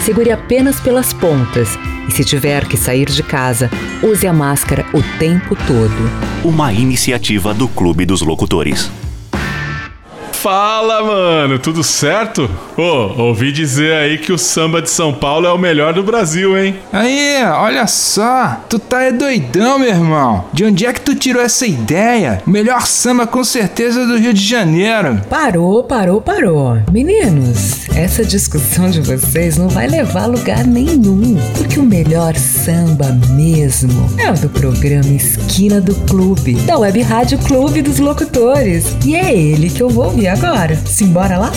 segure apenas pelas pontas e, se tiver que sair de casa, use a máscara o tempo todo. Uma iniciativa do Clube dos Locutores. Fala, mano, tudo certo? Ô, oh, ouvi dizer aí que o samba de São Paulo é o melhor do Brasil, hein? Aí, olha só, tu tá é doidão, meu irmão. De onde é que tu tirou essa ideia? O melhor samba com certeza do Rio de Janeiro. Parou, parou, parou. Meninos, essa discussão de vocês não vai levar a lugar nenhum, porque o melhor samba mesmo é o do programa Esquina do Clube, da Web Rádio Clube dos Locutores. E é ele que eu vou ouvir agora? Simbora lá?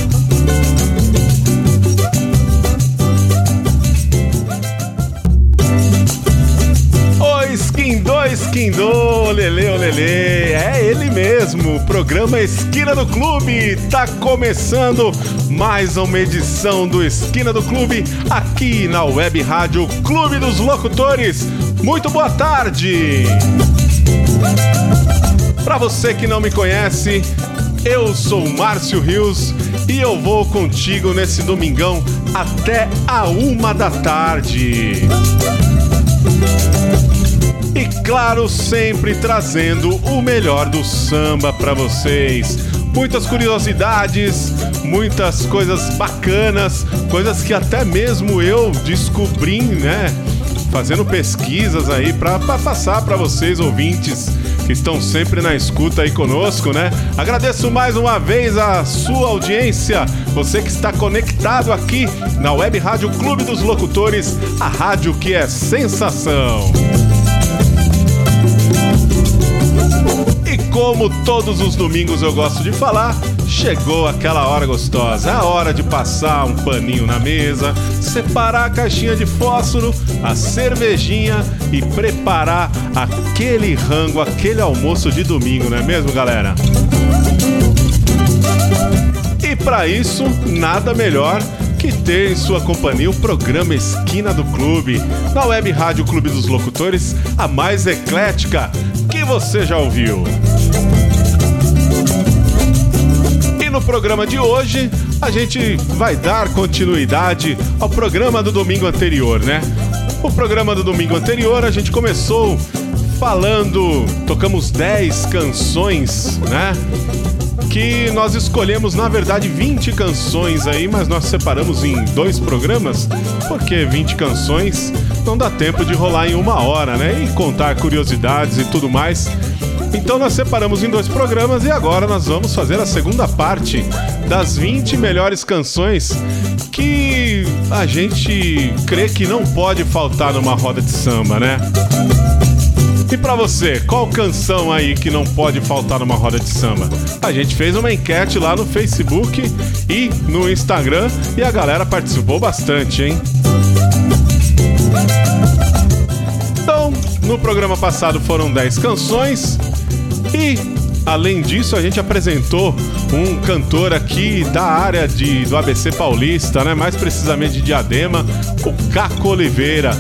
Esquindô, esquindô, lele, lele, é ele mesmo, o programa Esquina do Clube, tá começando mais uma edição do Esquina do Clube aqui na Web Rádio Clube dos Locutores. Muito boa tarde! Para você que não me conhece, eu sou Márcio Rios e eu vou contigo nesse domingão até a uma da tarde. E claro, sempre trazendo o melhor do samba para vocês. Muitas curiosidades, muitas coisas bacanas, coisas que até mesmo eu descobri, né? Fazendo pesquisas aí para passar para vocês ouvintes que estão sempre na escuta aí conosco, né? Agradeço mais uma vez a sua audiência, você que está conectado aqui na Web Rádio Clube dos Locutores, a rádio que é sensação. E como todos os domingos eu gosto de falar, chegou aquela hora gostosa, a hora de passar um paninho na mesa, separar a caixinha de fósforo, a cervejinha e preparar aquele rango, aquele almoço de domingo, não é mesmo, galera? E para isso, nada melhor que ter em sua companhia o programa Esquina do Clube, na web Rádio Clube dos Locutores, a mais eclética que você já ouviu. No programa de hoje a gente vai dar continuidade ao programa do domingo anterior, né? O programa do domingo anterior a gente começou falando, tocamos 10 canções, né? Que nós escolhemos, na verdade, 20 canções aí, mas nós separamos em dois programas, porque 20 canções não dá tempo de rolar em uma hora, né? E contar curiosidades e tudo mais. Então nós separamos em dois programas e agora nós vamos fazer a segunda parte das 20 melhores canções que a gente crê que não pode faltar numa roda de samba, né? E para você, qual canção aí que não pode faltar numa roda de samba? A gente fez uma enquete lá no Facebook e no Instagram e a galera participou bastante, hein? Então, no programa passado foram 10 canções, e Além disso, a gente apresentou um cantor aqui da área de, do ABC Paulista, né? mais precisamente de Diadema, o Caco Oliveira,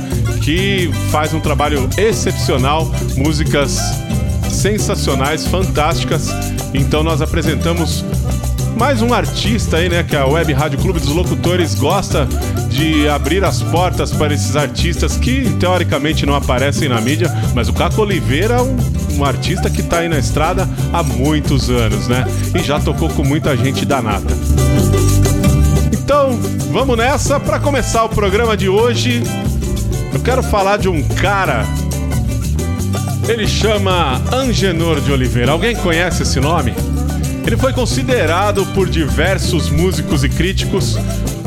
que faz um trabalho excepcional, músicas sensacionais, fantásticas. Então nós apresentamos mais um artista aí, né? Que a Web Rádio Clube dos Locutores gosta de abrir as portas para esses artistas que teoricamente não aparecem na mídia, mas o Caco Oliveira é um, um artista que está aí na estrada há muitos anos, né? E já tocou com muita gente da nata. Então, vamos nessa para começar o programa de hoje. Eu quero falar de um cara. Ele chama Angenor de Oliveira. Alguém conhece esse nome? Ele foi considerado por diversos músicos e críticos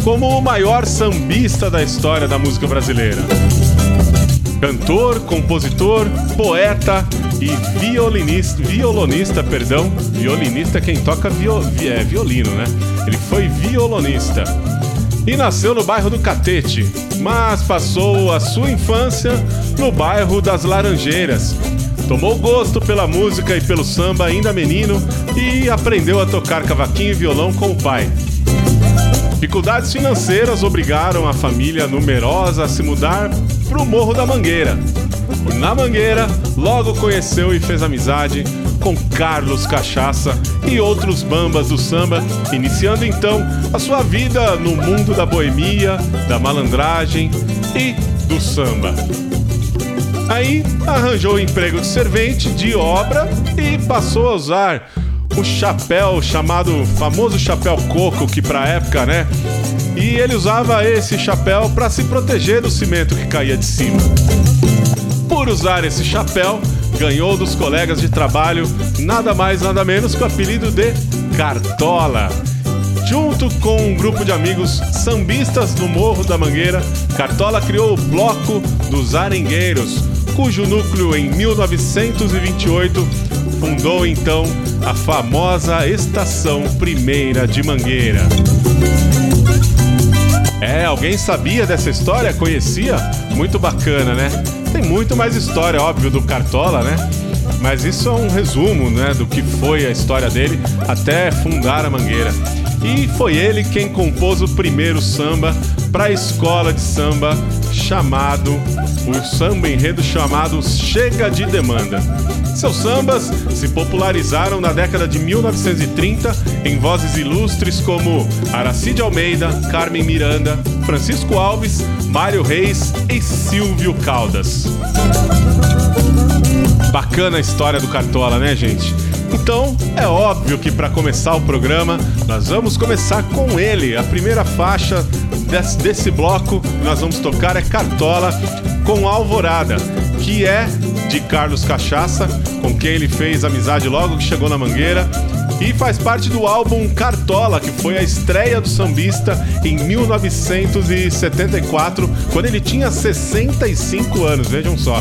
como o maior sambista da história da música brasileira. Cantor, compositor, poeta e violinista, violonista, perdão, violinista é quem toca é, violino, né? Ele foi violonista e nasceu no bairro do Catete, mas passou a sua infância no bairro das Laranjeiras, Tomou gosto pela música e pelo samba ainda menino e aprendeu a tocar cavaquinho e violão com o pai. Dificuldades financeiras obrigaram a família numerosa a se mudar para o Morro da Mangueira. Na Mangueira, logo conheceu e fez amizade com Carlos Cachaça e outros bambas do samba, iniciando então a sua vida no mundo da boemia, da malandragem e do samba. Aí arranjou o emprego de servente de obra e passou a usar o chapéu chamado famoso chapéu coco, que pra época, né? E ele usava esse chapéu para se proteger do cimento que caía de cima. Por usar esse chapéu, ganhou dos colegas de trabalho nada mais nada menos que o apelido de Cartola. Junto com um grupo de amigos sambistas no Morro da Mangueira, Cartola criou o Bloco dos Arengueiros, cujo núcleo em 1928 fundou então a famosa Estação Primeira de Mangueira. É, alguém sabia dessa história? Conhecia? Muito bacana, né? Tem muito mais história, óbvio, do Cartola, né? Mas isso é um resumo, né, do que foi a história dele até fundar a Mangueira. E foi ele quem compôs o primeiro samba para a escola de samba chamado o samba enredo chamado Chega de Demanda. Seus sambas se popularizaram na década de 1930 em vozes ilustres como Aracide Almeida, Carmen Miranda, Francisco Alves, Mário Reis e Silvio Caldas. Bacana a história do Cartola, né, gente? Então, é óbvio que para começar o programa, nós vamos começar com ele. A primeira faixa desse, desse bloco que nós vamos tocar é Cartola com Alvorada, que é de Carlos Cachaça, com quem ele fez amizade logo que chegou na Mangueira. E faz parte do álbum Cartola, que foi a estreia do sambista em 1974, quando ele tinha 65 anos, vejam só.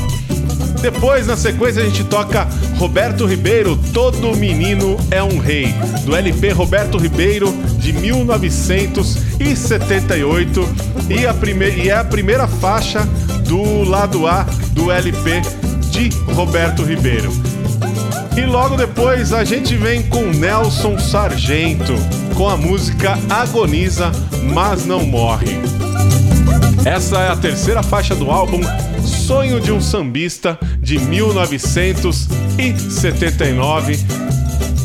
Depois, na sequência, a gente toca Roberto Ribeiro, Todo Menino é um Rei, do LP Roberto Ribeiro de 1978 e, a prime e é a primeira faixa do lado A do LP de Roberto Ribeiro. E logo depois a gente vem com Nelson Sargento, com a música Agoniza, mas não morre. Essa é a terceira faixa do álbum Sonho de um Sambista de 1979,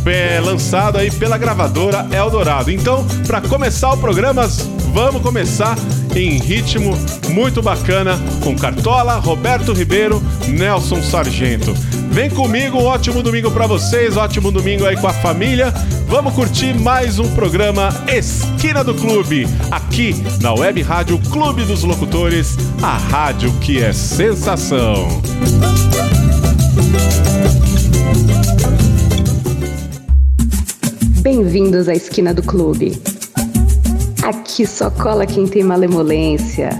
é, lançado aí pela gravadora Eldorado. Então, para começar o programa, vamos começar em ritmo muito bacana com Cartola, Roberto Ribeiro, Nelson Sargento. Vem comigo, um ótimo domingo para vocês, ótimo domingo aí com a família. Vamos curtir mais um programa Esquina do Clube, aqui na Web Rádio Clube dos Locutores, a rádio que é sensação. Bem-vindos à Esquina do Clube. Aqui só cola quem tem malemolência.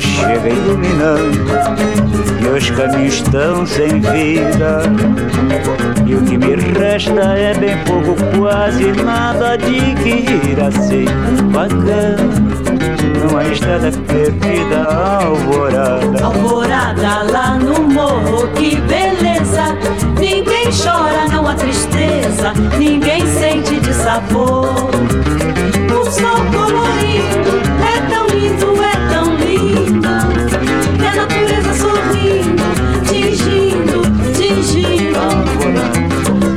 Chega iluminando e os caminhos estão sem vida. E o que me resta é bem pouco, quase nada de que ir assim bacana numa estrada perdida, alvorada. Alvorada lá no morro, que beleza. Ninguém chora, não há tristeza, ninguém sente de sabor.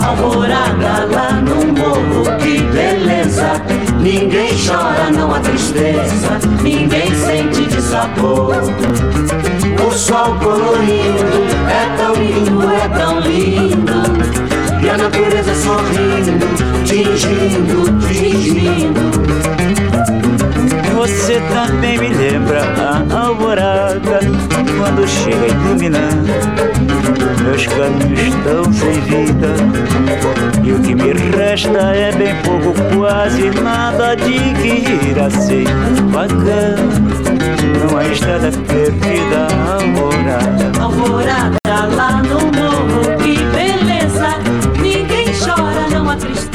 Alvorada lá no morro, que beleza. Ninguém chora, não há tristeza, ninguém sente dissabor. O sol colorindo é tão lindo, é tão lindo. E a natureza sorrindo, tingindo, tingindo. Você também me lembra a alvorada Quando chega iluminando Meus caminhos estão sem vida E o que me resta é bem pouco Quase nada de que ir a ser bacana. Numa estrada perdida, alvorada. Alvorada lá no morro, que beleza. Ninguém chora, não há tristeza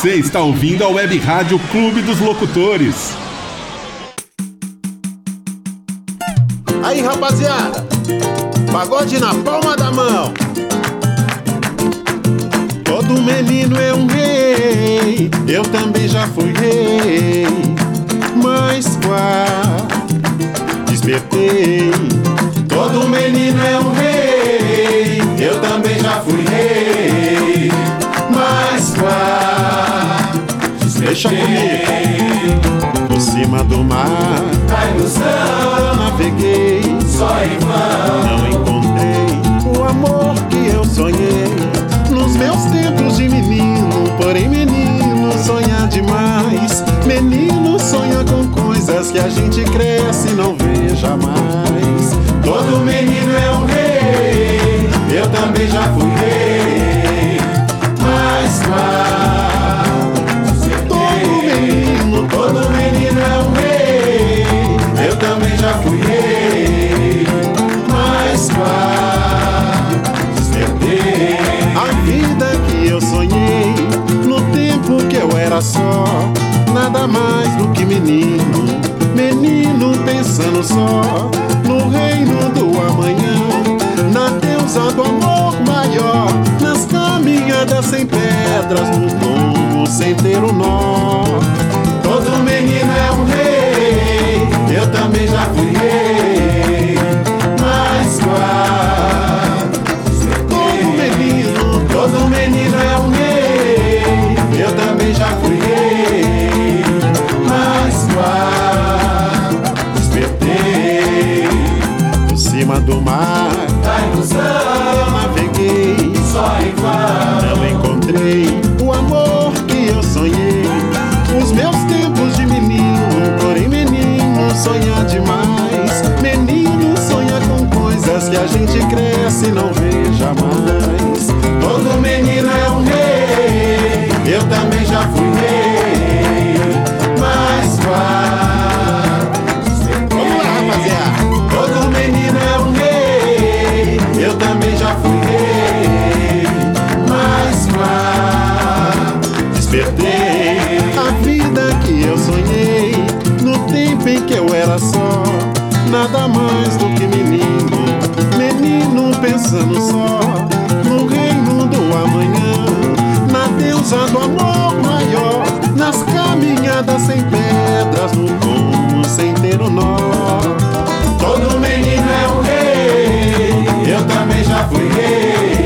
Você está ouvindo a Web Rádio Clube dos Locutores. Aí, rapaziada, pagode na palma da mão. Todo menino é um rei, eu também já fui rei. Mas quá, despertei. Todo menino é um rei, eu também já fui rei. Mas quá, deixa comigo. Por cima do mar, a ilusão, naveguei. Só em vão, não encontrei o amor que eu sonhei. Nos meus tempos de menino, porém menino sonha demais. Menino sonha com coisas que a gente cresce e não vê jamais. Todo menino é um rei, eu também já fui rei. Só, nada mais do que menino, menino pensando só no reino do amanhã, na deusa do amor maior, nas caminhadas sem pedras, no tombo sem ter um nó. Todo menino é um rei, eu também já fui sonha demais. Menino sonha com coisas que a gente cresce e não vê jamais. Todo menino é um rei, eu também já fui era só, nada mais do que menino, menino pensando só no reino do amanhã, na deusa do amor maior, nas caminhadas sem pedras, no rumo sem ter um nó. Todo menino é um rei, eu também já fui rei,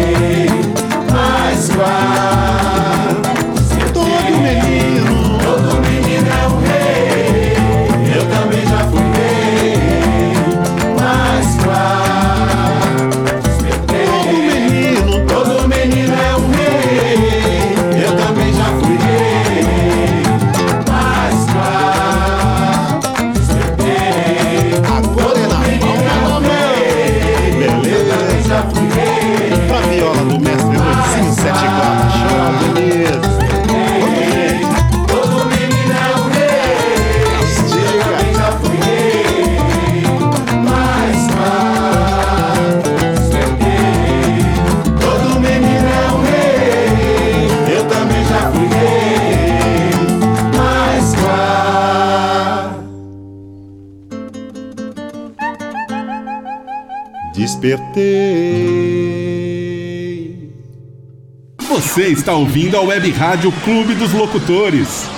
Você está ouvindo a Web Rádio Clube dos Locutores.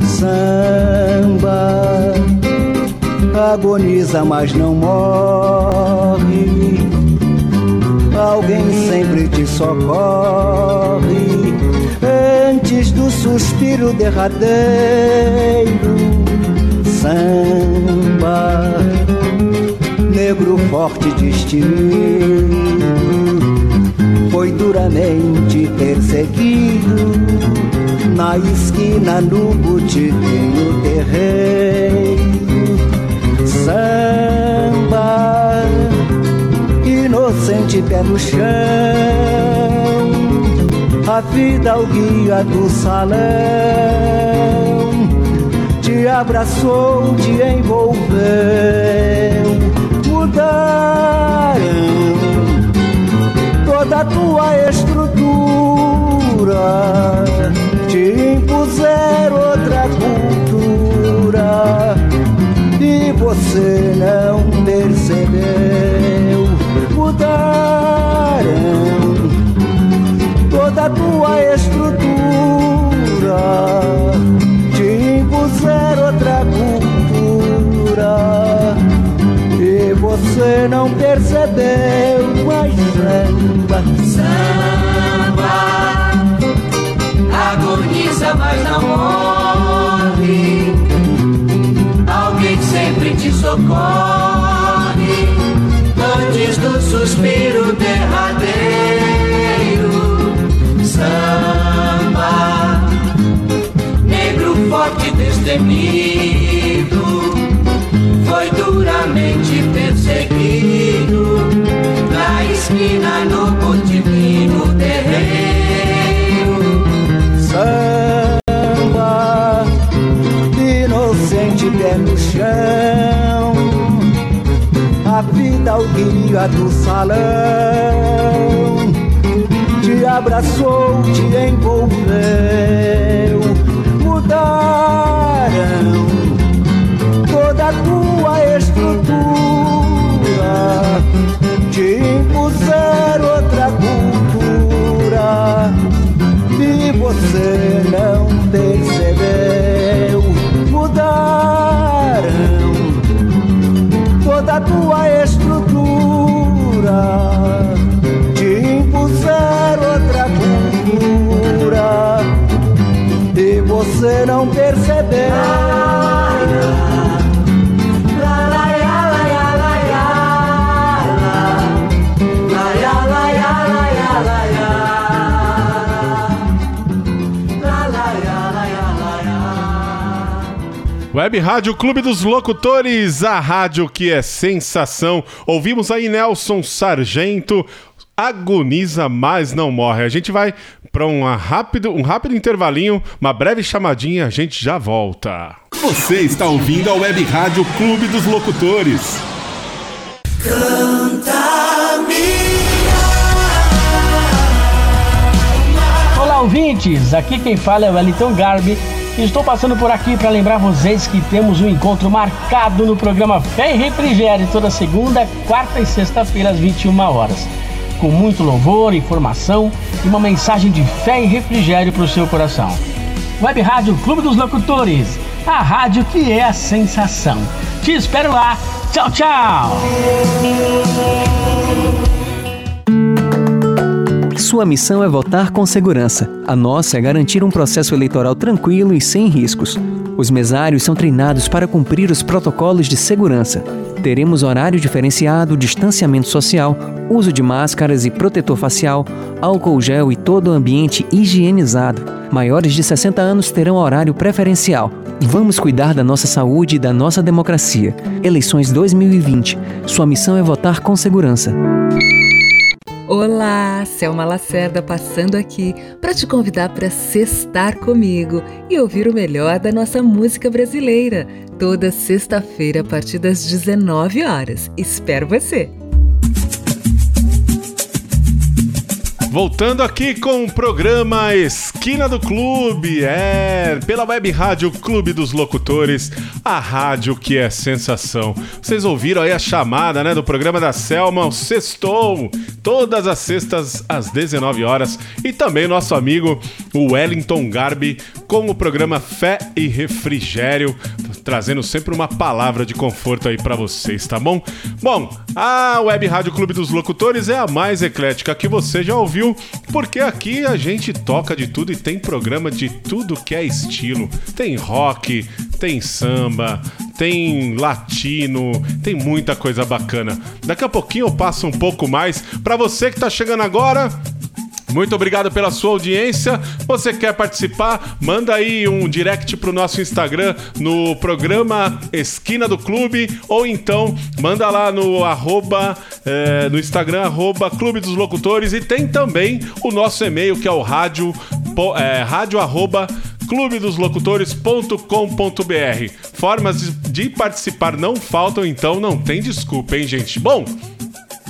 Samba agoniza, mas não morre. Alguém sempre te socorre antes do suspiro derradeiro. Samba, negro forte destemido, foi duramente perseguido na esquina no botiquinho terreiro. Samba, inocente pé no chão, a vida o guia do salão, te abraçou, te envolveu, mudaram toda a tua estrutura, te impuseram outra cultura e você não percebeu. Mudaram toda a tua estrutura, te impuseram outra cultura e você não percebeu. Mas samba, Samba agoniza, mas não morre. Alguém sempre te socorre antes do suspiro derradeiro. Foi duramente perseguido na esquina no botiquim terreiro. samba, inocente pé no chão, a vida guia do salão, te abraçou, te envolveu, Web Rádio Clube dos Locutores, a rádio que é sensação. Ouvimos aí Nelson Sargento, agoniza, mas não morre. A gente vai para um rápido, um rápido intervalinho, uma breve chamadinha, a gente já volta. Você está ouvindo a Web Rádio Clube dos Locutores. Olá, ouvintes! Aqui quem fala é o Wellington Garbi. Estou passando por aqui para lembrar vocês que temos um encontro marcado no programa Fé e Refrigério toda segunda, quarta e sexta-feira às 21 horas. Com muito louvor, informação e uma mensagem de fé e refrigério para o seu coração. Web Rádio Clube dos Locutores, a rádio que é a sensação. Te espero lá. Tchau, tchau! Sua missão é votar com segurança. A nossa é garantir um processo eleitoral tranquilo e sem riscos. Os mesários são treinados para cumprir os protocolos de segurança. Teremos horário diferenciado, distanciamento social, uso de máscaras e protetor facial, álcool gel e todo o ambiente higienizado. Maiores de 60 anos terão horário preferencial. Vamos cuidar da nossa saúde e da nossa democracia. Eleições 2020. Sua missão é votar com segurança. Olá, Selma Lacerda passando aqui para te convidar para sextar comigo e ouvir o melhor da nossa música brasileira, toda sexta-feira a partir das 19 horas. Espero você. Voltando aqui com o programa Esquina do Clube, é, pela web rádio Clube dos Locutores, a rádio que é sensação. Vocês ouviram aí a chamada, né, do programa da Selma, o Sextou, todas as sextas às 19 horas, e também nosso amigo o Wellington Garbi com o programa Fé e Refrigério, trazendo sempre uma palavra de conforto aí para vocês, tá bom? Bom, a Web Rádio Clube dos Locutores é a mais eclética que você já ouviu, porque aqui a gente toca de tudo e tem programa de tudo que é estilo. Tem rock, tem samba, tem latino, tem muita coisa bacana. Daqui a pouquinho eu passo um pouco mais para você que tá chegando agora. Muito obrigado pela sua audiência. Você quer participar? Manda aí um direct pro nosso Instagram no programa Esquina do Clube ou então manda lá no arroba, eh, no Instagram arroba Clube dos Locutores e tem também o nosso e-mail que é o rádio, po- eh, rádio arroba. Formas de- de participar não faltam, então não tem desculpa, hein, gente? Bom,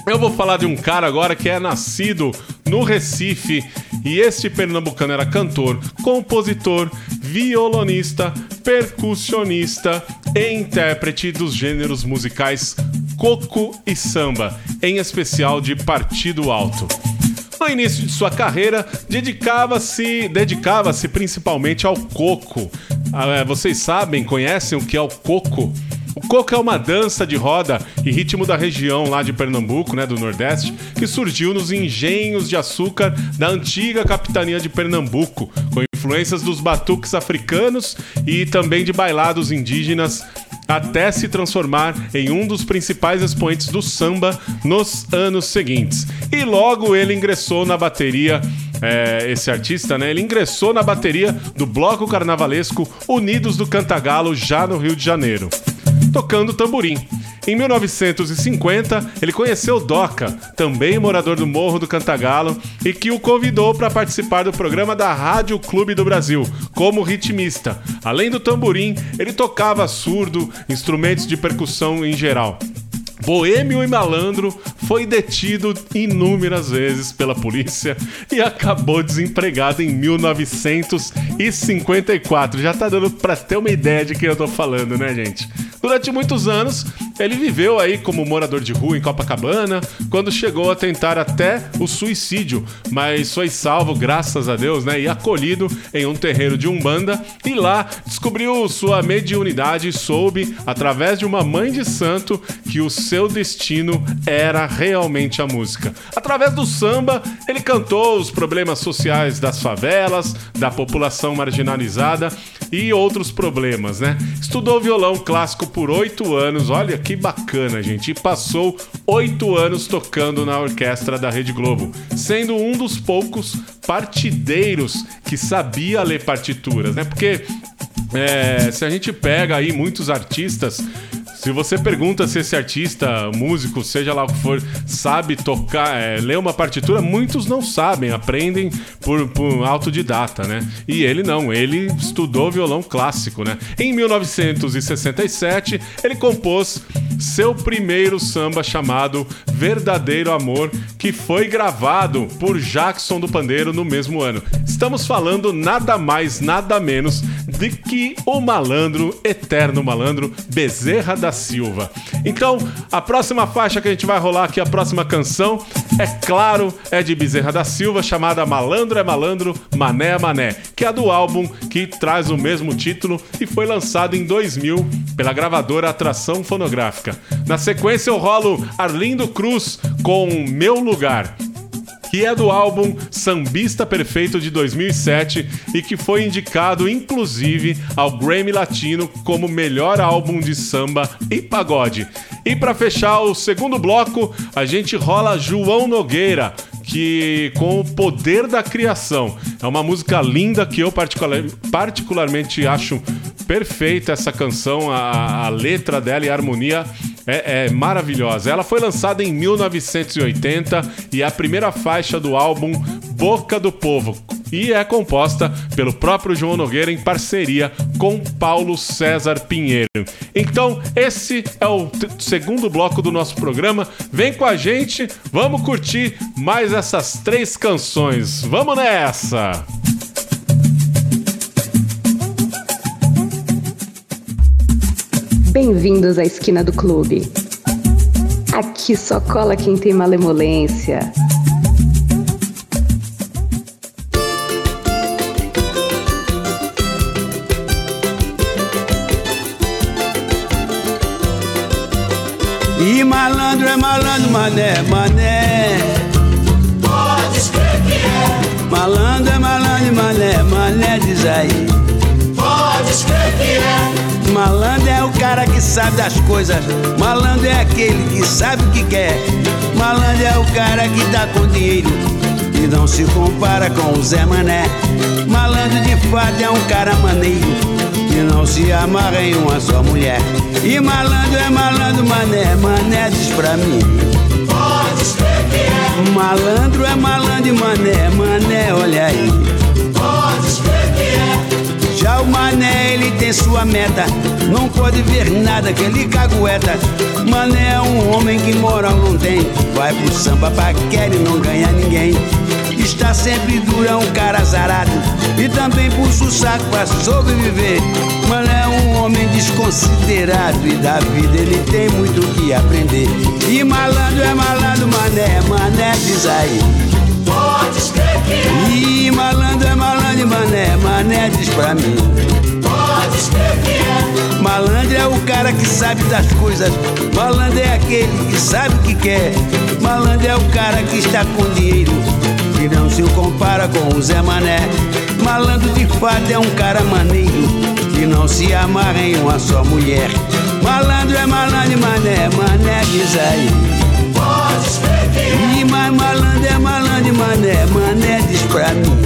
eu vou falar de um cara agora que é nascido no Recife e este pernambucano era cantor, compositor, violonista, percussionista e intérprete dos gêneros musicais coco e samba, em especial de partido alto. No início de sua carreira, dedicava-se dedicava-se principalmente ao coco. Ah, é, vocês sabem, conhecem o que é o coco? O coco é uma dança de roda e ritmo da região lá de Pernambuco, né, do Nordeste, que surgiu nos engenhos de açúcar da antiga capitania de Pernambuco, com influências dos batuques africanos e também de bailados indígenas até se transformar em um dos principais expoentes do samba nos anos seguintes. E logo ele ingressou na bateria, é, esse artista, né? Ele ingressou na bateria do bloco carnavalesco Unidos do Cantagalo, já no Rio de Janeiro, tocando tamborim. Em 1950, ele conheceu Doca, também morador do Morro do Cantagalo, e que o convidou para participar do programa da Rádio Clube do Brasil, como ritmista. Além do tamborim, ele tocava surdo, instrumentos de percussão em geral. Boêmio e malandro foi detido inúmeras vezes pela polícia e acabou desempregado em 1954. Já tá dando pra ter uma ideia de quem eu tô falando, né, gente? Durante muitos anos, ele viveu aí como morador de rua em Copacabana, quando chegou a tentar até o suicídio, mas foi salvo, graças a Deus, né, e acolhido em um terreiro de Umbanda e lá descobriu sua mediunidade e soube, através de uma mãe de santo, que o seu destino era realmente a música. Através do samba, ele cantou os problemas sociais das favelas, da população marginalizada e outros problemas, né? Estudou violão clássico por oito anos, olha que bacana, gente, e passou oito anos tocando na orquestra da Rede Globo, sendo um dos poucos partideiros que sabia ler partituras, né? Porque é, se a gente pega aí muitos artistas se você pergunta se esse artista, músico, seja lá o que for, sabe tocar, é, ler uma partitura, muitos não sabem, aprendem por, por autodidata, né? E ele não, ele estudou violão clássico, né? Em 1967, ele compôs seu primeiro samba chamado Verdadeiro Amor, que foi gravado por Jackson do Pandeiro no mesmo ano. Estamos falando nada mais, nada menos de que o malandro, eterno malandro, Bezerra da Silva. Então, a próxima faixa que a gente vai rolar aqui, a próxima canção, é claro, é de Bezerra da Silva, chamada Malandro é Malandro, Mané é Mané, que é do álbum que traz o mesmo título e foi lançado em 2000 pela gravadora Atração Fonográfica. Na sequência, eu rolo Arlindo Cruz com Meu Lugar que é do álbum Sambista Perfeito de 2007 e que foi indicado inclusive ao Grammy Latino como melhor álbum de samba e pagode. E para fechar o segundo bloco, a gente rola João Nogueira, que com o poder da criação. É uma música linda que eu particular, particularmente acho perfeita essa canção, a, a letra dela e a harmonia é, é, maravilhosa. Ela foi lançada em 1980 e é a primeira faixa do álbum Boca do Povo. E é composta pelo próprio João Nogueira em parceria com Paulo César Pinheiro. Então, esse é o segundo bloco do nosso programa. Vem com a gente, vamos curtir mais essas três canções. Vamos nessa! Bem-vindos à esquina do clube. Aqui só cola quem tem malemolência. E malandro é malandro, mané, mané. Pode escrever que é. Malandro é malandro, mané, mané, diz aí. Pode escrever que é. Malandro é o cara que sabe das coisas. Malandro é aquele que sabe o que quer. Malandro é o cara que tá com dinheiro e não se compara com o Zé Mané. Malandro de fato é um cara maneiro que não se amarra em uma só mulher. E malandro é malandro, mané, mané diz pra mim. Pode é. Malandro é malandro mané, mané, olha aí. O mané, ele tem sua meta. Não pode ver nada que ele cagueta. Mané é um homem que moral não tem. Vai pro samba, paquera e não ganha ninguém. Está sempre duro, é um cara azarado. E também puxa o saco pra sobreviver. Mané é um homem desconsiderado. E da vida ele tem muito o que aprender. E malandro é malandro, mané, mané diz aí. Pode escrever que é. E malandro é malandro, e mané, mané diz pra mim. Pode escrever que é. Malandro é o cara que sabe das coisas. Malandro é aquele que sabe o que quer. Malandro é o cara que está com dinheiro. Que não se compara com o Zé Mané. Malandro de fato é um cara maneiro. Que não se amarra em uma só mulher. Malandro é malandro e mané, mané diz aí. Pode é. E mais malandro é malandro mané, mané diz pra mim.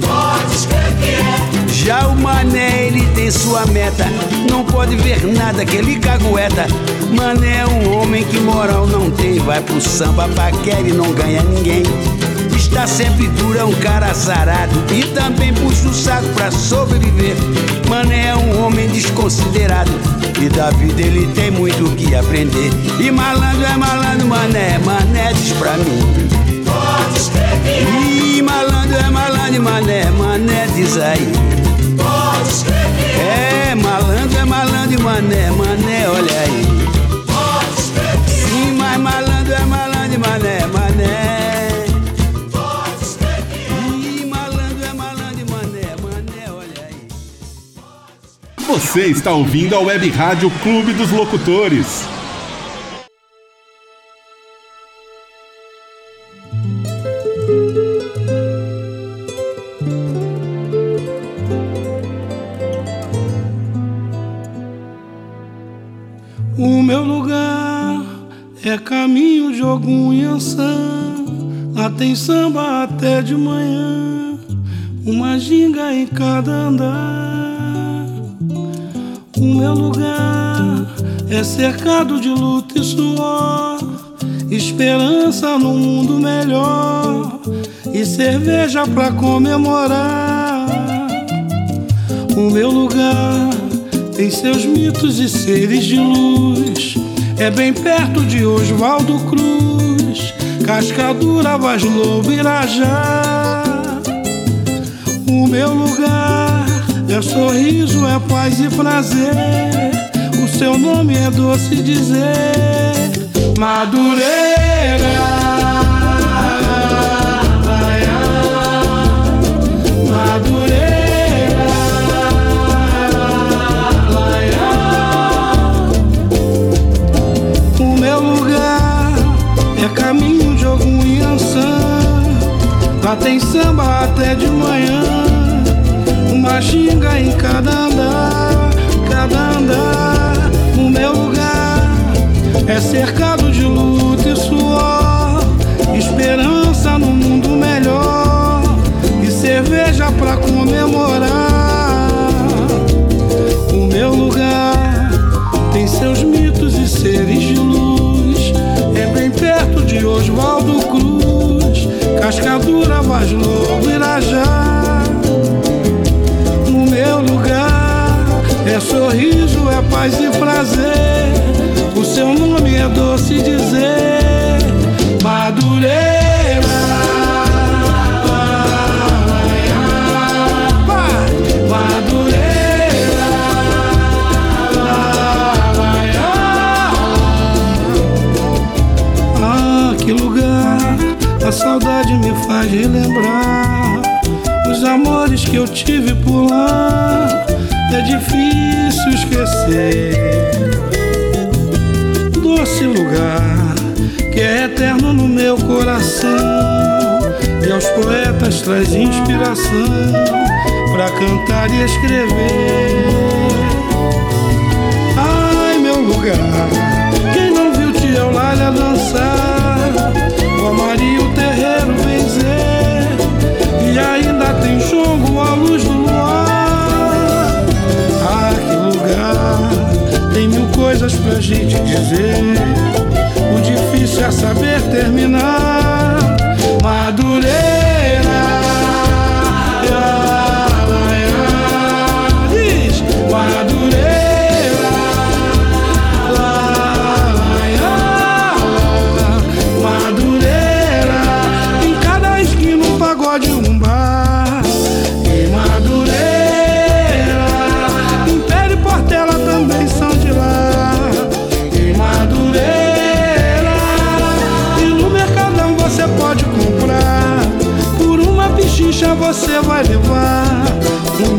Pode que é. Já o mané, ele tem sua meta. Não pode ver nada que ele cagueta. Mané é um homem que moral não tem. Vai pro samba, paquera e não ganha ninguém. Está sempre duro, é um cara azarado. E também puxa o saco pra sobreviver. Mané é um homem desconsiderado. E da vida ele tem muito o que aprender. E malandro é malandro, mané, mané diz pra mim. Pode escrever que é. E malandro é malandro, mané, mané diz aí. Pode escrever que é. Malandro é malandro mané, mané, Você está ouvindo a Web Rádio Clube dos Locutores. O meu lugar é caminho de algum Iansã. Lá tem samba até de manhã, uma ginga em cada andar. O meu lugar é cercado de luta e suor, esperança num mundo melhor e cerveja pra comemorar. O meu lugar tem seus mitos e seres de luz. É bem perto de Oswaldo Cruz, Cascadura, Vaz Lobo, Irajá. O meu lugar é sorriso, é paz e prazer. O seu nome é doce dizer, Madureira. Madureira. O meu lugar é caminho de algum Iansã. Lá tem samba até de manhã. Uma ginga em cada andar, cada andar. O meu lugar é cercado de luta e suor. Esperança no mundo melhor. E cerveja pra comemorar. O meu lugar tem seus mitos e seres de luz. É bem perto de Oswaldo Cruz, Cascadura, Vaz Lobo, Irajá. É sorriso, é paz e prazer. O seu nome é doce dizer, Madureira. Madureira. Ah, que lugar a saudade me faz relembrar os amores que eu tive por lá. É difícil esquecer. Doce lugar que é eterno no meu coração. E aos poetas traz inspiração para cantar e escrever. Ai, meu lugar, quem não viu Tia Eulália dançar, o Maria coisas pra gente dizer. O difícil é saber terminar. Madureira.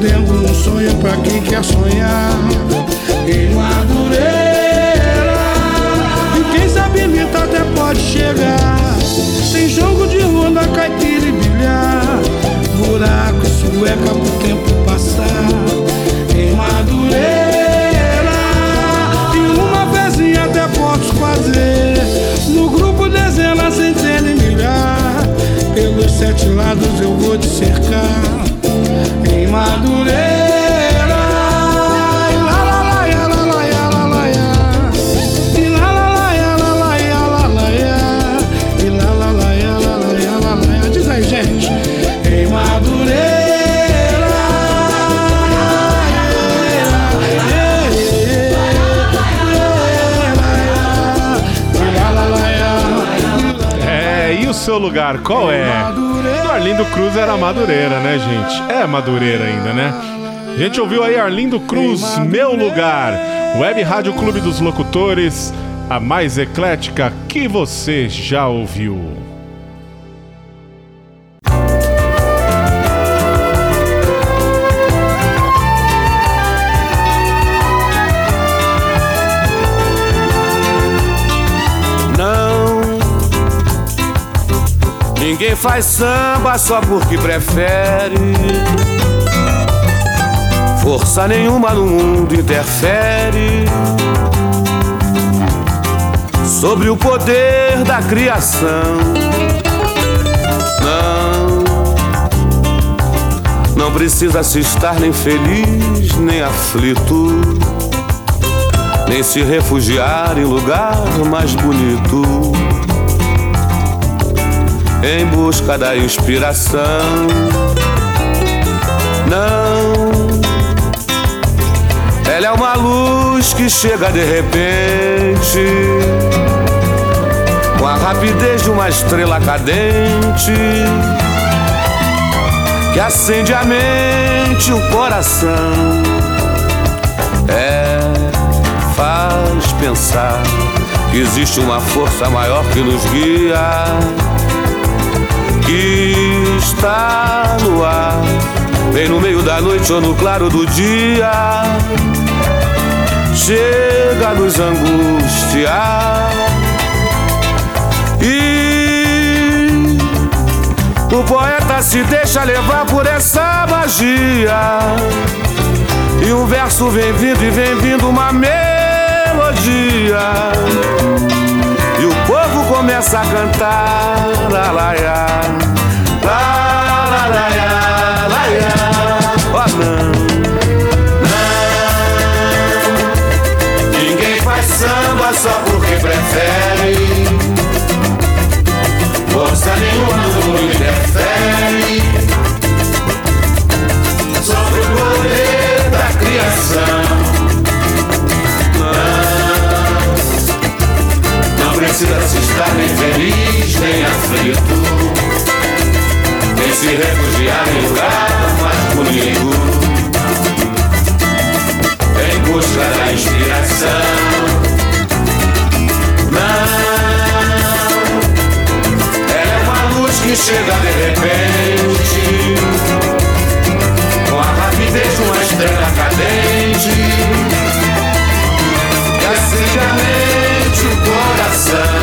Dentro um sonho pra quem quer sonhar. Em Madureira. E quem sabe imita até pode chegar. Tem jogo de ronda, caipira e bilhar. Buraco, sueca pro tempo passar. Em Madureira. E uma fezinha até posso fazer. No grupo dezenas, centenas e milhar. Pelos sete lados eu vou te cercar. Lugar, qual é? Do Arlindo Cruz era Madureira, né, gente? É Madureira ainda, né? A gente ouviu aí Arlindo Cruz, Meu Lugar, Web Rádio Clube dos Locutores, a mais eclética que você já ouviu. Ninguém faz samba só porque prefere. Força nenhuma no mundo interfere sobre o poder da criação. Não. Não precisa se estar nem feliz nem aflito nem se refugiar em lugar mais bonito. Em busca da inspiração, não. Ela é uma luz que chega de repente, com a rapidez de uma estrela cadente, que acende a mente e o coração. É faz pensar que existe uma força maior que nos guia, que está no ar, bem no meio da noite ou no claro do dia, chega a nos angustiar. E o poeta se deixa levar por essa magia. E um verso vem vindo e vem vindo uma melodia. Começa a cantar. La, la, ya. La, la, la, ya, la, ya. Oh, não. Não. Ninguém faz samba só porque prefere. Precisa se estar nem feliz nem aflito, nem se refugiar em lugar mais bonito. Em busca da inspiração. Não, ela é uma luz que chega de repente com a rapidez de uma estrela cadente que acende a mente, o coração.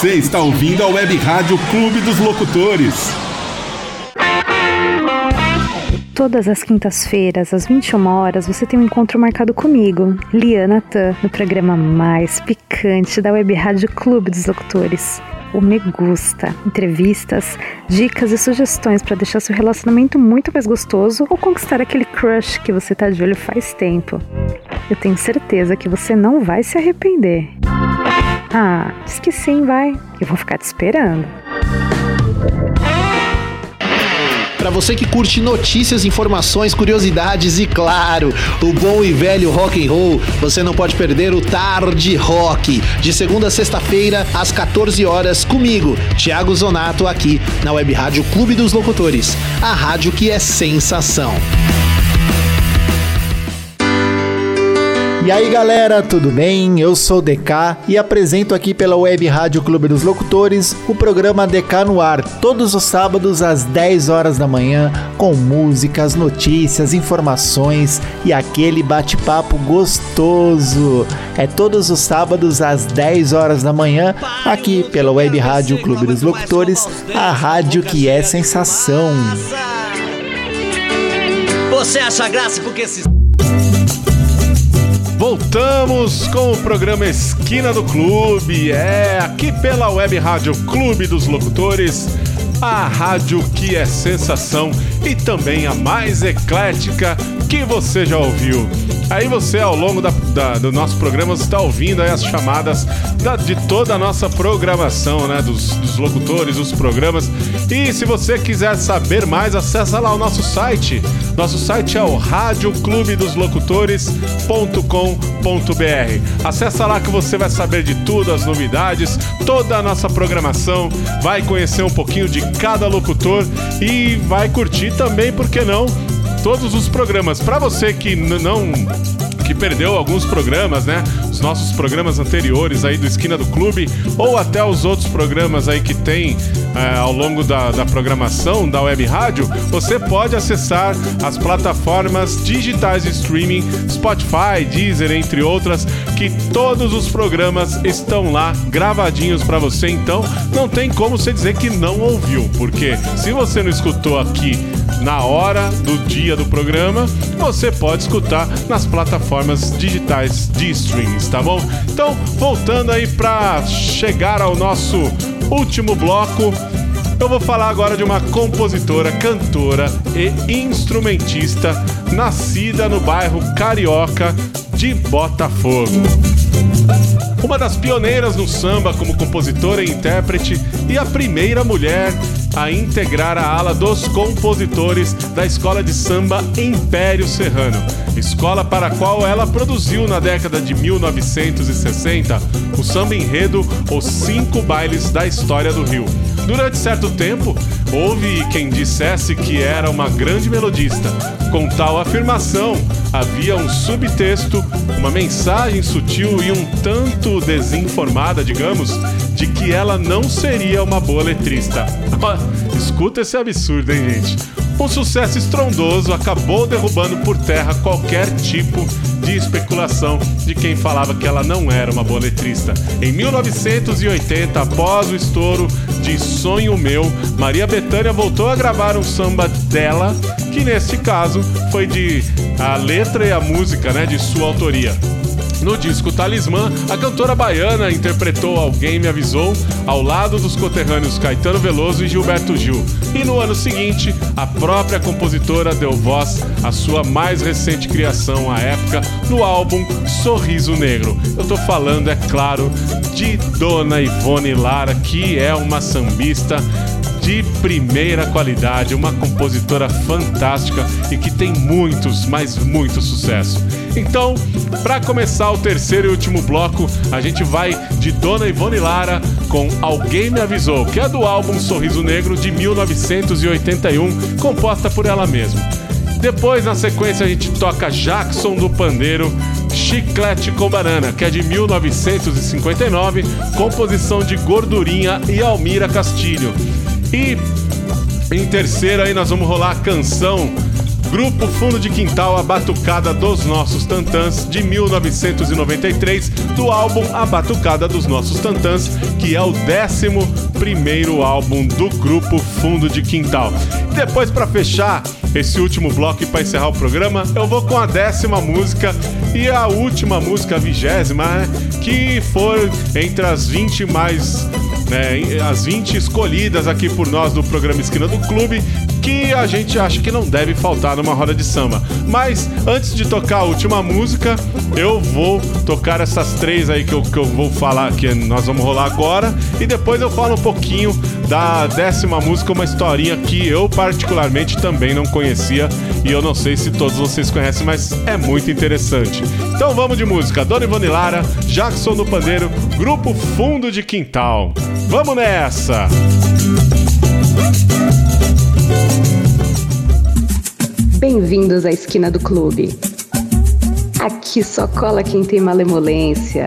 Você está ouvindo a Web Rádio Clube dos Locutores. Todas as quintas-feiras, às 21 horas, você tem um encontro marcado comigo, Liana Tan, no programa mais picante da Web Rádio Clube dos Locutores. O Me Gusta. Entrevistas, dicas e sugestões para deixar seu relacionamento muito mais gostoso ou conquistar aquele crush que você tá de olho faz tempo. Eu tenho certeza que você não vai se arrepender. Ah, diz que sim, vai. Eu vou ficar te esperando. Para você que curte notícias, informações, curiosidades e claro, o bom e velho rock and roll, você não pode perder o Tarde Rock, de segunda a sexta-feira às 14 horas comigo, Thiago Zonato aqui na Web Rádio Clube dos Locutores, a rádio que é sensação. E aí galera, tudo bem? Eu sou o DK e apresento aqui pela Web Rádio Clube dos Locutores o programa DK no ar, todos os sábados às 10 horas da manhã, com músicas, notícias, informações e aquele bate-papo gostoso. É todos os sábados às 10 horas da manhã, aqui pela Web Rádio Clube dos Locutores, a rádio que é sensação. Você acha graça porque se. Voltamos com o programa Esquina do Clube. É aqui pela Web Rádio Clube dos Locutores, a rádio que é sensação e também a mais eclética que você já ouviu. Aí você, ao longo da, da, do nosso programa, está ouvindo as chamadas da, de toda a nossa programação, né? Dos, dos locutores, dos programas. E se você quiser saber mais, acessa lá o nosso site. Nosso site é o radioclubedoslocutores.com.br. Acessa lá que você vai saber de tudo, as novidades, toda a nossa programação, vai conhecer um pouquinho de cada locutor e vai curtir também, por que não, todos os programas. Para você que não que perdeu alguns programas, né? Os nossos programas anteriores aí do Esquina do Clube, ou até os outros programas aí que tem é, ao longo da, da programação da web rádio, você pode acessar as plataformas digitais de streaming, Spotify, Deezer, entre outras, que todos os programas estão lá gravadinhos para você. Então, não tem como você dizer que não ouviu, porque se você não escutou aqui na hora do dia do programa, você pode escutar nas plataformas digitais de streaming, tá bom? Então, voltando aí para chegar ao nosso último bloco, eu vou falar agora de uma compositora, cantora e instrumentista nascida no bairro Carioca de Botafogo. Uma das pioneiras no samba como compositora e intérprete e a primeira mulher a integrar a ala dos compositores da escola de samba Império Serrano, escola para a qual ela produziu na década de 1960 o samba enredo Os Cinco Bailes da História do Rio. Durante certo tempo, houve quem dissesse que era uma grande melodista. Com tal afirmação, havia um subtexto, uma mensagem sutil e um tanto desinformada, digamos, de que ela não seria uma boa letrista. Escuta esse absurdo, hein, gente? Um sucesso estrondoso acabou derrubando por terra qualquer tipo de especulação de quem falava que ela não era uma boa letrista. Em 1980, após o estouro de Sonho Meu, Maria Bethânia voltou a gravar um samba dela, que neste caso foi de a letra e a música, né, de sua autoria. No disco Talismã, a cantora baiana interpretou Alguém Me Avisou ao lado dos conterrâneos Caetano Veloso e Gilberto Gil. E no ano seguinte, a própria compositora deu voz à sua mais recente criação à época no álbum Sorriso Negro. Eu tô falando, é claro, de Dona Ivone Lara, que é uma sambista de primeira qualidade, uma compositora fantástica e que tem muitos, mas muito sucesso. Então, para começar o terceiro e último bloco, a gente vai de Dona Ivone Lara com Alguém Me Avisou, que é do álbum Sorriso Negro de 1981, composta por ela mesma. Depois, na sequência, a gente toca Jackson do Pandeiro, Chiclete com Banana, que é de 1959, composição de Gordurinha e Almira Castilho. E em terceiro aí nós vamos rolar a canção Grupo Fundo de Quintal, a Batucada dos Nossos Tantãs, de 1993, do álbum A Batucada dos Nossos Tantãs, que é o 11 álbum do Grupo Fundo de Quintal. Depois, para fechar esse último bloco e para encerrar o programa, eu vou com a décima música e a última música, a vigésima, né, que foi entre as 20 mais né, as 20 escolhidas aqui por nós do programa Esquina do Clube, que a gente acha que não deve faltar numa roda de samba. Mas antes de tocar a última música, eu vou tocar essas três aí que eu, que eu vou falar, que nós vamos rolar agora, e depois eu falo um pouquinho da décima música, uma historinha que eu particularmente também não conhecia e eu não sei se todos vocês conhecem, mas é muito interessante. Então vamos de música. Dona Ivone Lara, Jackson no Pandeiro, Grupo Fundo de Quintal. Vamos nessa! Bem-vindos à esquina do clube. Aqui só cola quem tem malemolência.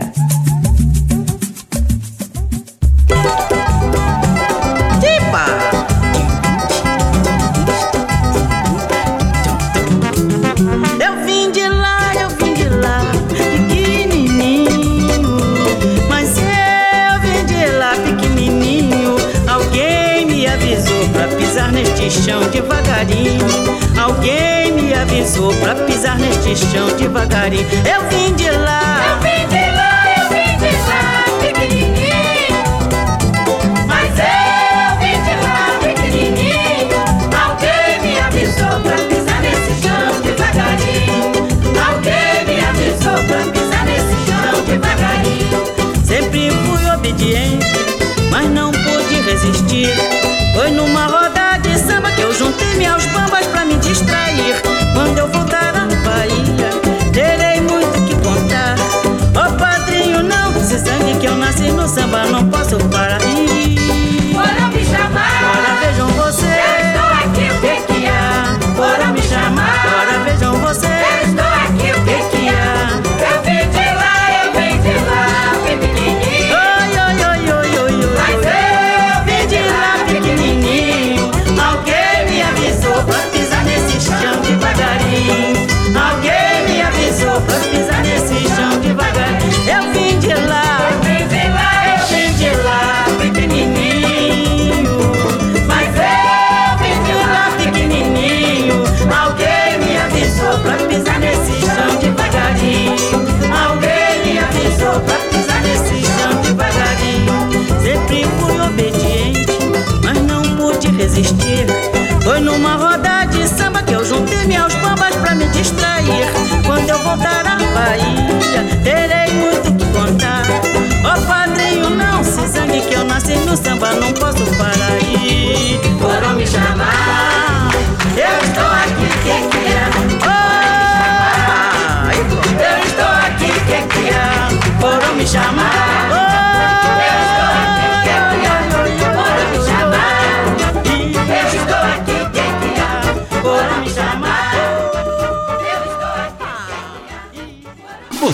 Avisou pra pisar neste chão devagarinho. Eu vim de lá, eu vim de lá, eu vim de lá, pequenininho. Mas eu vim de lá, pequenininho. Alguém me avisou pra pisar nesse chão devagarinho. Alguém me avisou pra pisar nesse chão devagarinho. Sempre fui obediente, mas não pude resistir. Foi numa roda de samba que eu juntei meus bambas pra me distrair.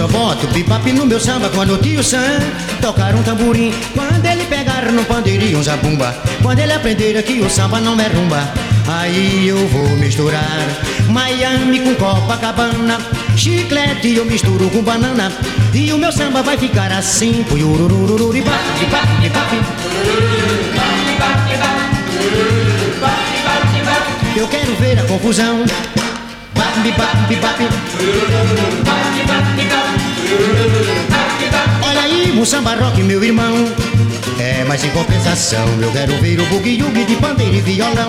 Só boto bebop no meu samba quando o tio Sam tocar um tamborim. Quando ele pegar no pandeirinho um zabumba. Quando ele aprender que o samba não é rumba. Aí eu vou misturar Miami com Copacabana. Chiclete eu misturo com banana. E o meu samba vai ficar assim. Puiurururururibá, Eu quero ver a confusão. Olha aí, um samba rock, meu irmão. É, mas em compensação, eu quero ver o bugue-yugue de pandeiro e violão.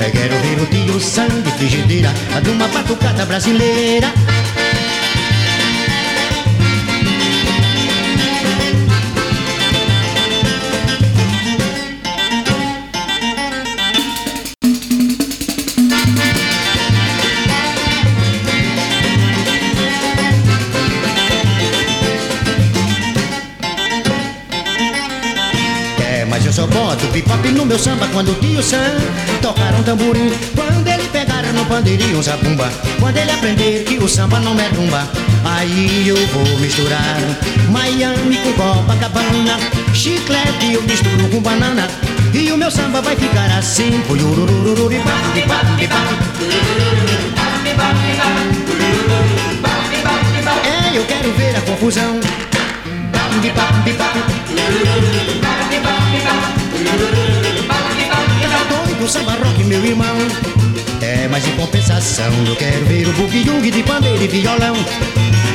Eu quero ver o tio Sam de frigideira, a de uma batucada brasileira. Pipope no meu samba quando o tio Sam tocar um tamborim. Quando ele pegar no pandeirinho um zabumba. Quando ele aprender que o samba não é rumba. Aí eu vou misturar Miami com Copacabana. Chiclete eu misturo com banana. E o meu samba vai ficar assim. É, eu quero ver a confusão. Doido samba rock, meu irmão. É, mas em compensação eu quero ver o bugue de pandeiro e violão.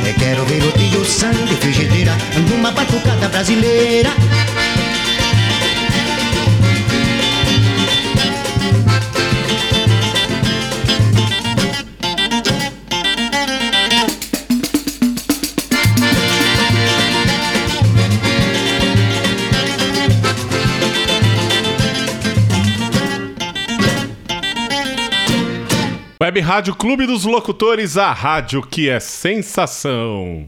Eu quero ver o tio Sam de frigideira numa batucada brasileira. Web Rádio Clube dos Locutores, a rádio que é sensação.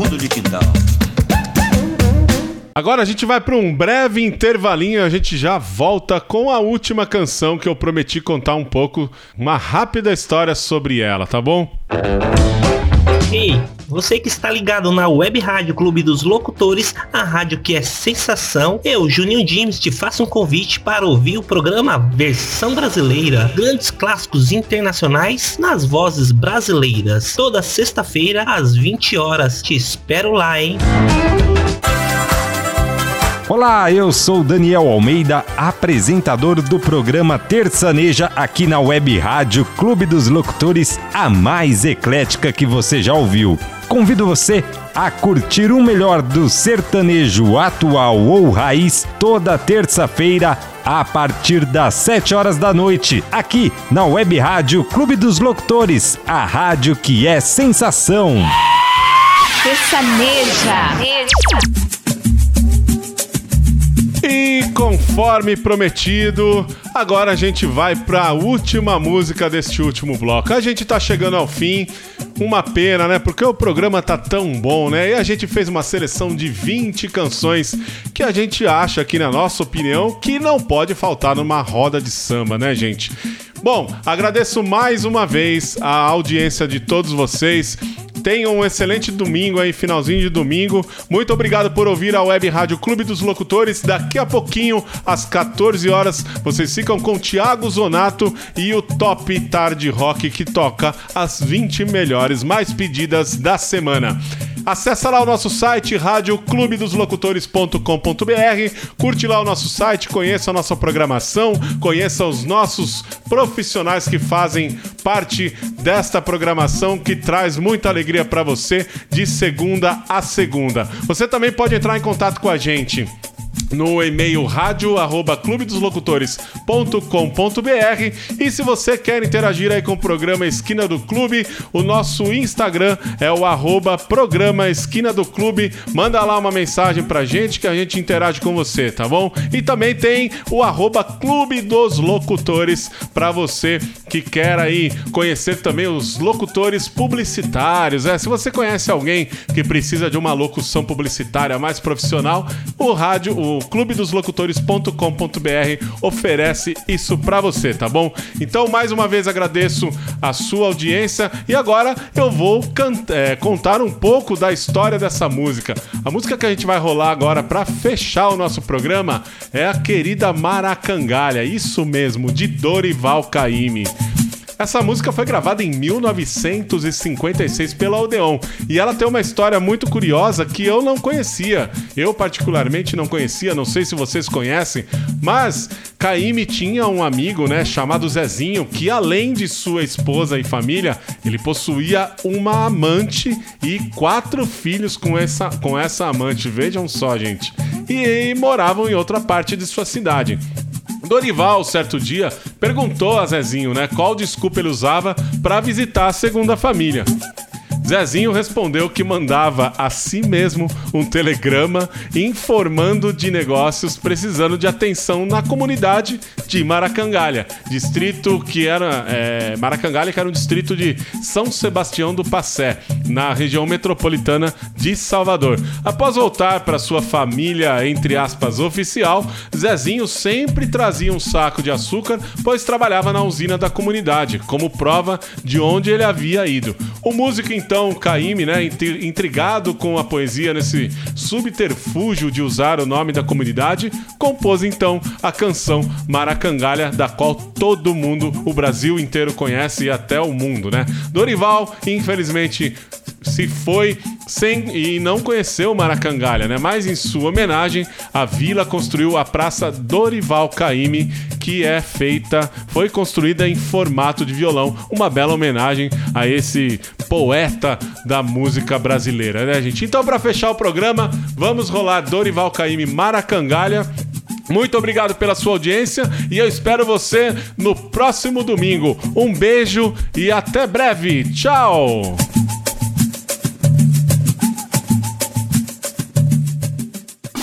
Fundo de quintal. Agora a gente vai para um breve intervalinho e a gente já volta com a última canção que eu prometi contar um pouco, uma rápida história sobre ela, tá bom? Ei, você que está ligado na Web Rádio Clube dos Locutores, a rádio que é sensação, eu, Juninho James, te faço um convite para ouvir o programa Versão Brasileira, grandes clássicos internacionais nas vozes brasileiras, toda sexta-feira às 20 horas. Te espero lá, hein? Olá, eu sou Daniel Almeida, apresentador do programa Terçaneja aqui na Web Rádio Clube dos Locutores, a mais eclética que você já ouviu. Convido você a curtir o melhor do sertanejo atual ou raiz toda terça-feira a partir das 7 horas da noite, aqui na Web Rádio Clube dos Locutores, a rádio que é sensação. Sertaneja. E conforme prometido, agora a gente vai para a última música deste último bloco. A gente tá chegando ao fim. Uma pena, né? Porque o programa tá tão bom, né? E a gente fez uma seleção de 20 canções que a gente acha aqui, na nossa opinião, que não pode faltar numa roda de samba, né, gente? Bom, agradeço mais uma vez a audiência de todos vocês. Tenham um excelente domingo aí, finalzinho de domingo. Muito obrigado por ouvir a Web Rádio Clube dos Locutores. Daqui a pouquinho, às 14 horas, vocês ficam com Thiago Zonato e o Top Tarde Rock que toca as 20 melhores mais pedidas da semana. Acesse lá o nosso site radioclubedoslocutores.com.br, curte lá o nosso site, conheça a nossa programação, conheça os nossos profissionais que fazem parte desta programação que traz muita alegria para você de segunda a segunda. Você também pode entrar em contato com a gente no e-mail rádio@clubedoslocutores.com.br e se você quer interagir aí com o programa Esquina do Clube, o nosso Instagram é o arroba programa Esquina do Clube. Manda lá uma mensagem pra gente que a gente interage com você, tá bom? E também tem o arroba Clube dos Locutores para você que quer aí conhecer também os locutores publicitários. É, se você conhece alguém que precisa de uma locução publicitária mais profissional, o rádio, o clubedoslocutores.com.br oferece isso para você, tá bom? Então, mais uma vez agradeço a sua audiência e agora eu vou é, contar um pouco da história dessa música. A música que a gente vai rolar agora para fechar o nosso programa é a querida Maracangalha, isso mesmo, de Dorival Caymmi. Essa música foi gravada em 1956 pela Odeon e ela tem uma história muito curiosa que eu não conhecia. Eu, particularmente, não conhecia, não sei se vocês conhecem, mas Caíme tinha um amigo, né, chamado Zezinho, que além de sua esposa e família, ele possuía uma amante e quatro filhos com essa, com essa amante. Vejam só, gente. E, e moravam em outra parte de sua cidade. Dorival, certo dia, perguntou a Zezinho, né, qual desculpa ele usava para visitar a segunda família. Zezinho respondeu que mandava a si mesmo um telegrama informando de negócios precisando de atenção na comunidade de Maracangalha, distrito que era é, Maracangalha, que era um distrito de São Sebastião do Passé, na região metropolitana de Salvador. Após voltar para sua família, entre aspas, oficial, Zezinho sempre trazia um saco de açúcar, pois trabalhava na usina da comunidade, como prova de onde ele havia ido. O músico então então, Caíme, né, intrigado com a poesia nesse subterfúgio de usar o nome da comunidade, compôs então a canção Maracangalha, da qual todo mundo, o Brasil inteiro conhece e até o mundo, né? Dorival, infelizmente, se foi sem e não conheceu Maracangalha, né? Mas em sua homenagem, a vila construiu a Praça Dorival Caymmi, que é feita, foi construída em formato de violão, uma bela homenagem a esse poeta da música brasileira, né, gente? Então, para fechar o programa, vamos rolar Dorival Caymmi Maracangalha. Muito obrigado pela sua audiência e eu espero você no próximo domingo. Um beijo e até breve. Tchau!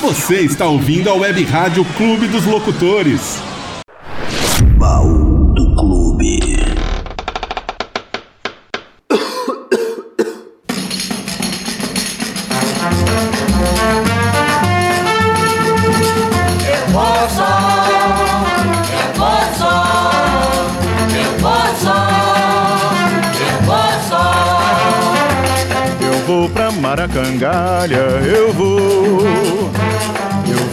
Você está ouvindo a Web Rádio Clube dos Locutores. Baú do Clube. Eu vou só, eu vou só, eu vou só, eu vou só. Eu vou pra Maracangalha, eu vou.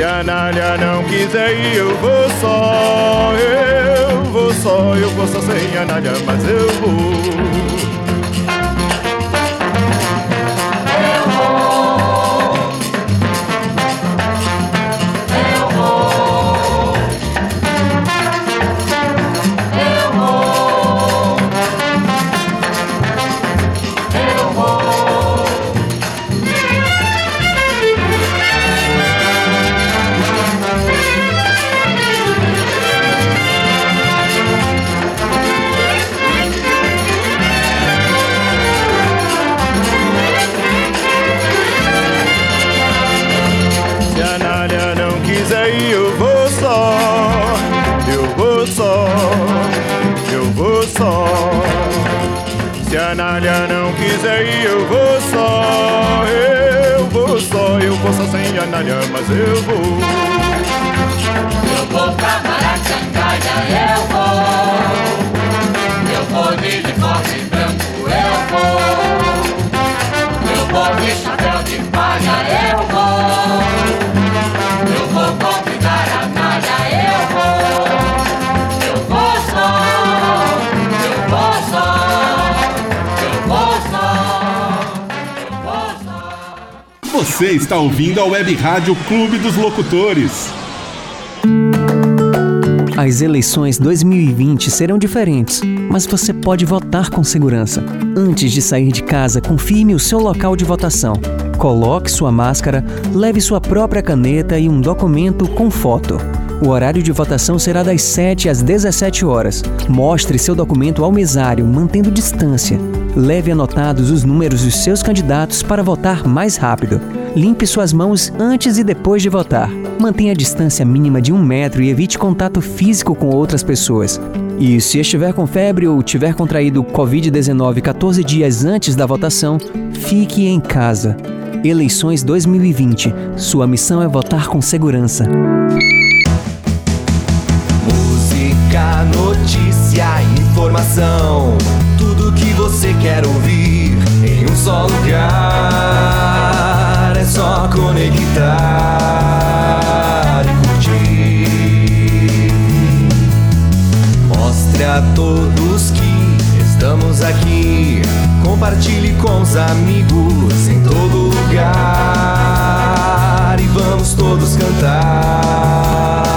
Se a Nália não quiser ir, eu vou só, eu vou só, eu vou só sem a Nália, mas eu vou. Nália, mas eu vou. Eu vou pra Maracangalha, eu vou. Eu vou de uniforme branco, eu vou. Eu vou de chapéu de palha, eu vou. Você está ouvindo a Web Rádio Clube dos Locutores. As eleições 2020 serão diferentes, mas você pode votar com segurança. Antes de sair de casa, confirme o seu local de votação. Coloque sua máscara, leve sua própria caneta e um documento com foto. O horário de votação será das 7 às 17 horas. Mostre seu documento ao mesário, mantendo distância. Leve anotados os números dos seus candidatos para votar mais rápido. Limpe suas mãos antes e depois de votar. Mantenha a distância mínima de um metro e evite contato físico com outras pessoas. E se estiver com febre ou tiver contraído Covid-19 14 dias antes da votação, fique em casa. Eleições 2020. Sua missão é votar com segurança. Música, notícia, informação. Tudo que você quer ouvir em um só lugar. Só conectar e curtir. Mostre a todos que estamos aqui. Compartilhe com os amigos em todo lugar. E vamos todos cantar